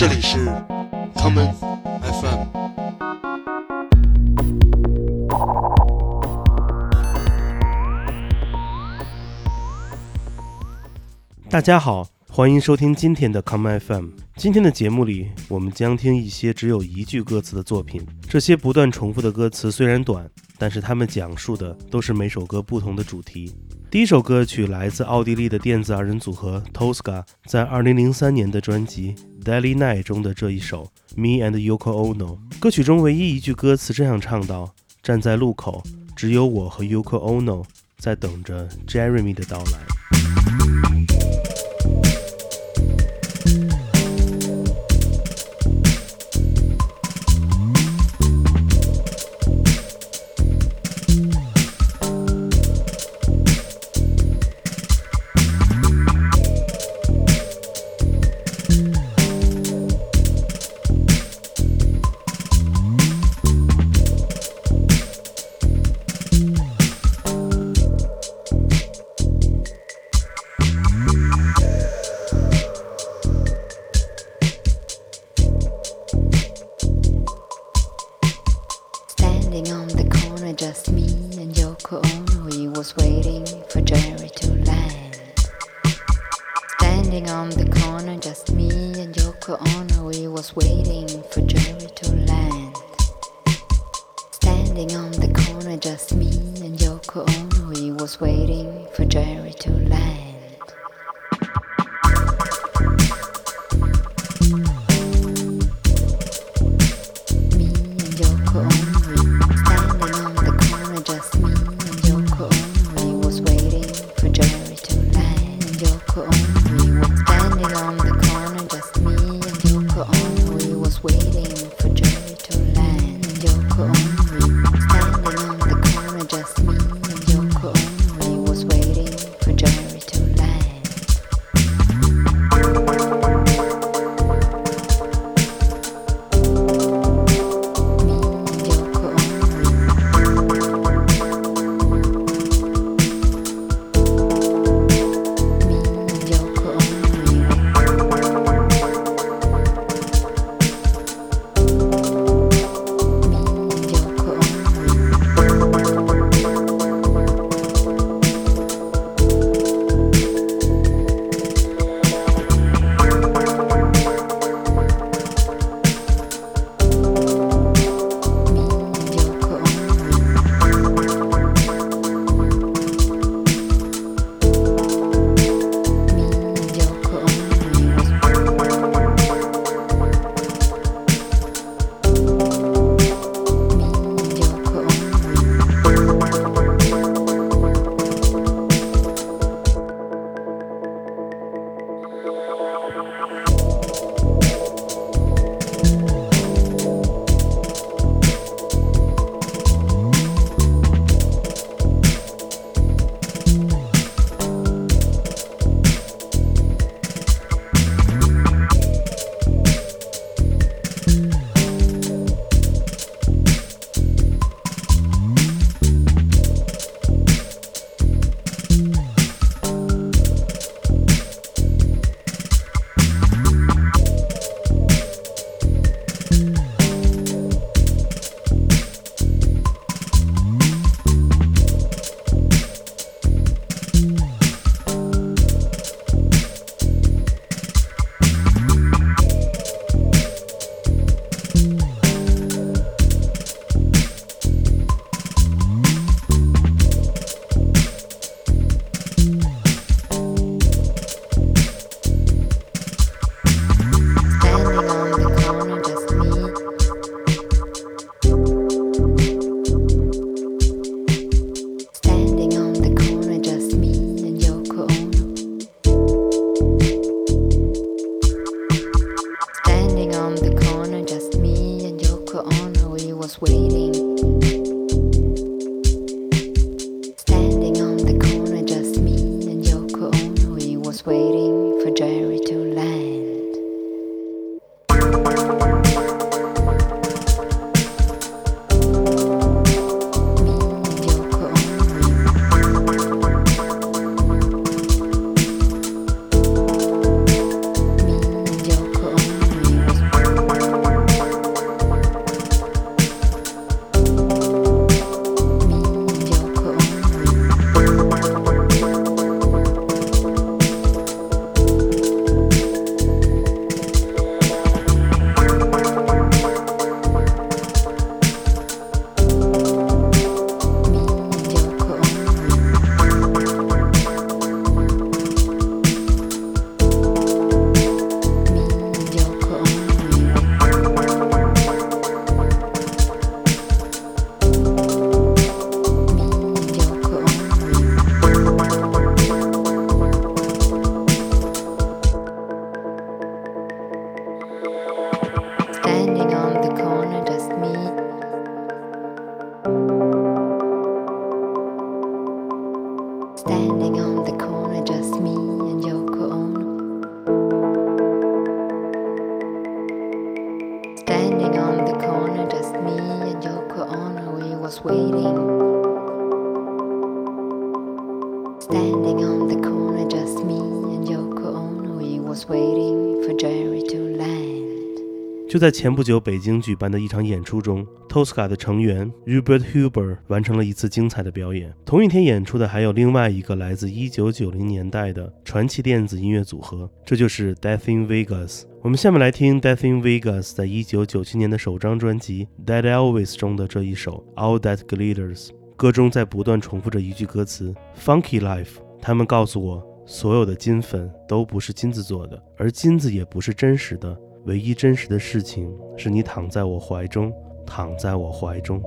这里是 common FM。大家好，欢迎收听今天的 common FM。今天的节目里，我们将听一些只有一句歌词的作品。这些不断重复的歌词虽然短，但是它们讲述的都是每首歌不同的主题。第一首歌曲来自奥地利的电子二人组合 Tosca，在2003年的专辑《Daily Night》中的这一首《Me and Yoko Ono》。歌曲中唯一一句歌词这样唱道：“站在路口，只有我和 Yoko Ono 在等着 Jeremy 的到来。”就在前不久北京举办的一场演出中，Tosca 的成员 Robert Huber 完成了一次精彩的表演。同一天演出的还有另外一个来自1990年代的传奇电子音乐组合，这就是 Death in Vegas。我们下面来听 Death in Vegas 在1997年的首张专辑《Dead Elvis》中的这一首《All That Glitters》。歌中在不断重复着一句歌词：“Funky Life。”他们告诉我，所有的金粉都不是金子做的，而金子也不是真实的。唯一真实的事情是你躺在我怀中，躺在我怀中。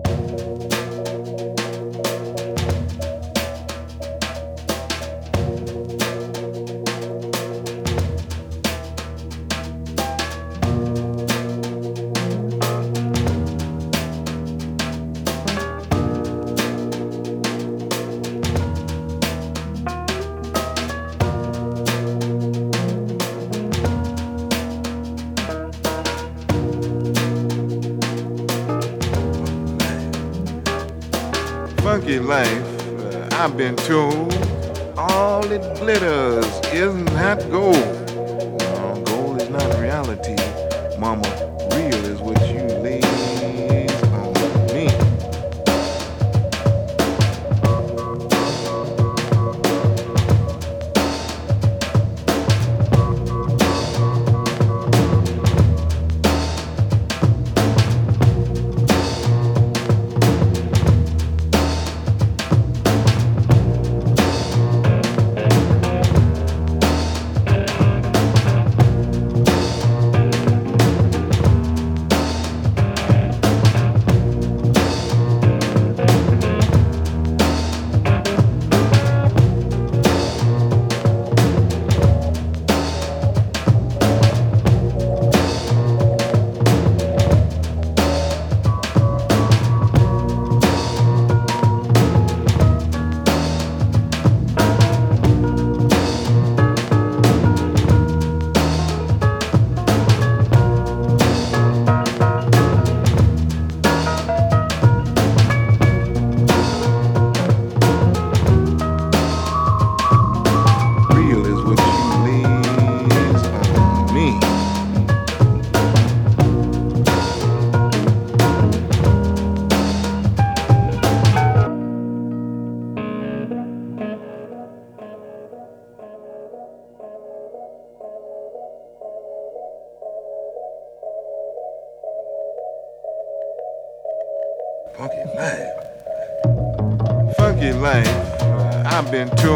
into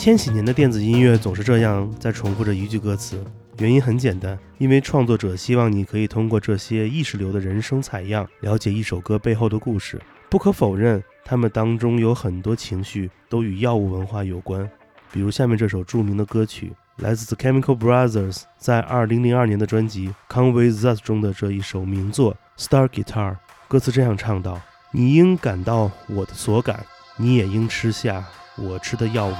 千禧年的电子音乐总是这样在重复着一句歌词，原因很简单，因为创作者希望你可以通过这些意识流的人声采样，了解一首歌背后的故事。不可否认，他们当中有很多情绪都与药物文化有关，比如下面这首著名的歌曲，来自 The Chemical Brothers 在2002年的专辑《Come With Us》中的这一首名作《Star Guitar》。歌词这样唱道：“你应感到我的所感，你也应吃下我吃的药丸。”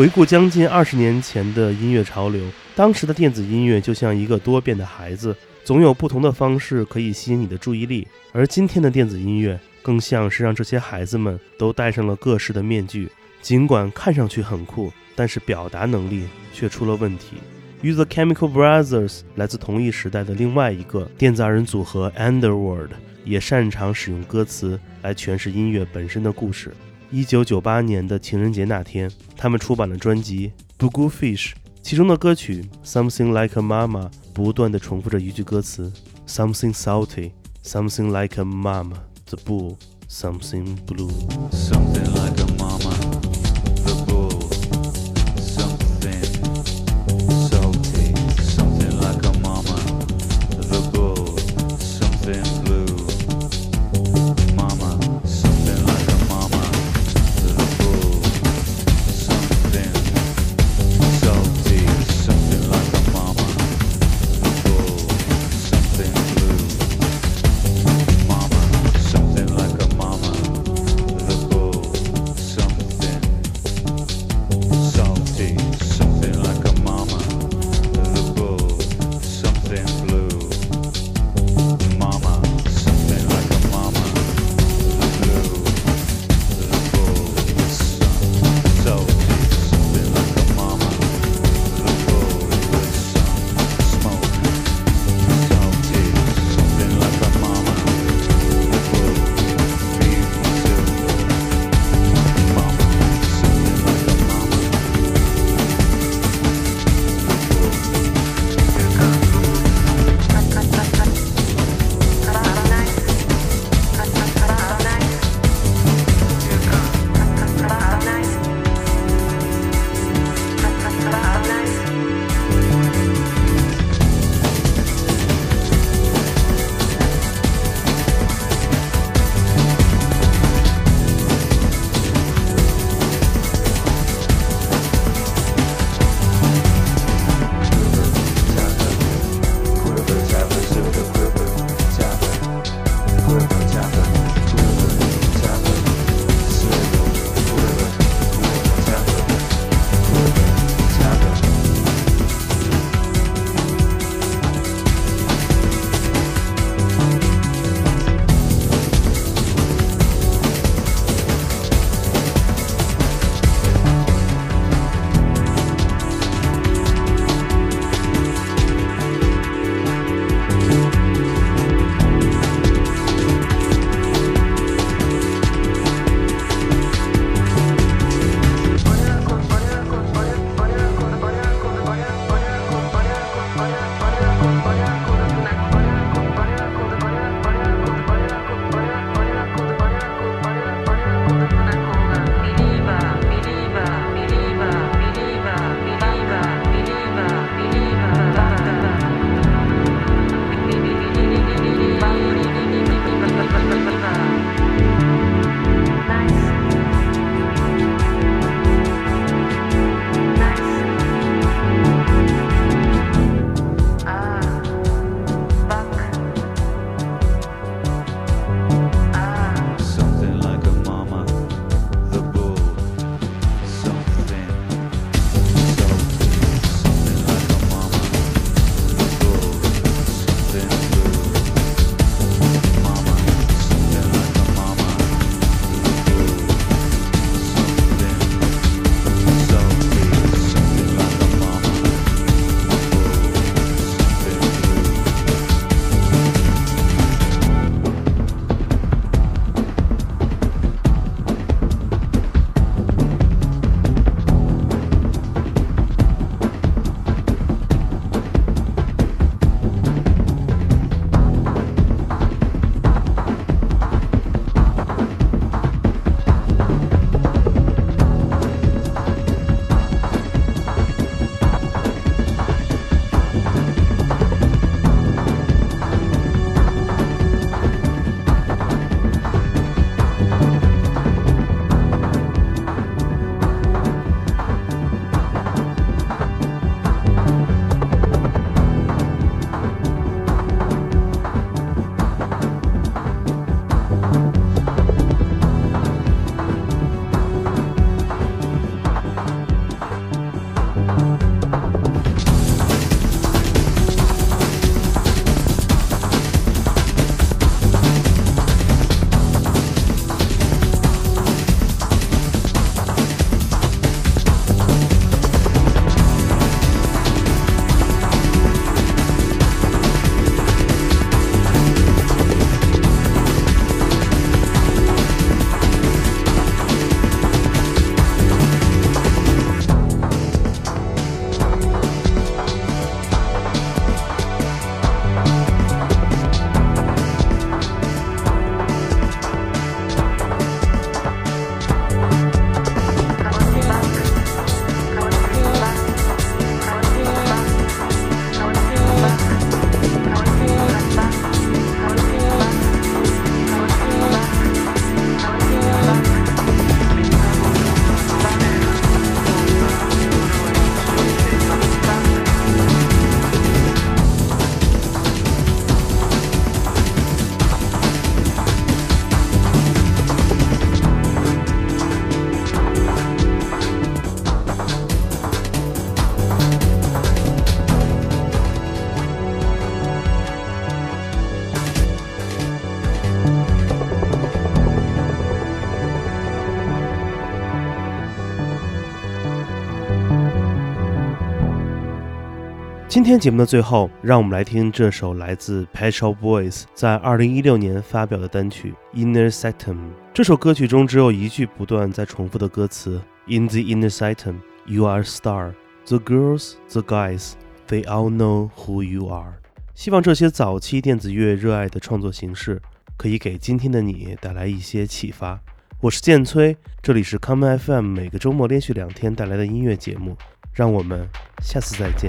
回顾将近二十年前的音乐潮流，当时的电子音乐就像一个多变的孩子，总有不同的方式可以吸引你的注意力。而今天的电子音乐更像是让这些孩子们都戴上了各式的面具，尽管看上去很酷，但是表达能力却出了问题。与 The Chemical Brothers 来自同一时代的另外一个电子二人组合 Underworld 也擅长使用歌词来诠释音乐本身的故事。一九九八年的情人节那天，他们出版了专辑《b o g o Fish》，其中的歌曲《Something Like a Mama》不断地重复着一句歌词：Something salty, something like a mama, the bull, something blue。今天节目的最后，让我们来听这首来自 p e t r o Boys 在2016年发表的单曲《Inner Sanctum》。这首歌曲中只有一句不断在重复的歌词：In the inner sanctum, you are star. The girls, the guys, they all know who you are. 希望这些早期电子乐热爱的创作形式，可以给今天的你带来一些启发。我是剑崔，这里是 Common FM 每个周末连续两天带来的音乐节目，让我们下次再见。